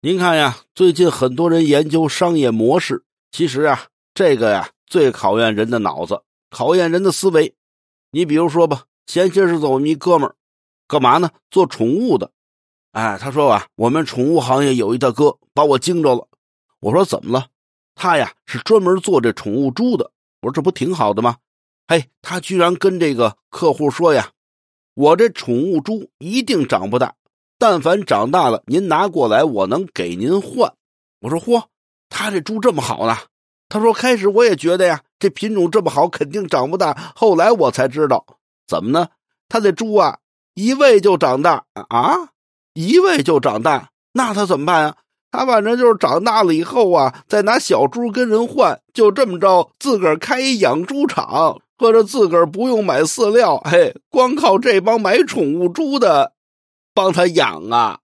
您看呀，最近很多人研究商业模式，其实啊，这个呀最考验人的脑子，考验人的思维。你比如说吧，前些日子我们一哥们儿，干嘛呢？做宠物的。哎，他说啊，我们宠物行业有一大哥把我惊着了。我说怎么了？他呀是专门做这宠物猪的。我说这不挺好的吗？嘿，他居然跟这个客户说呀，我这宠物猪一定长不大。但凡长大了，您拿过来，我能给您换。我说嚯，他这猪这么好呢？他说开始我也觉得呀，这品种这么好，肯定长不大。后来我才知道，怎么呢？他这猪啊，一喂就长大啊，一喂就长大。那他怎么办呀？他反正就是长大了以后啊，再拿小猪跟人换，就这么着，自个儿开一养猪场，或者自个儿不用买饲料，嘿，光靠这帮买宠物猪的。帮他养啊。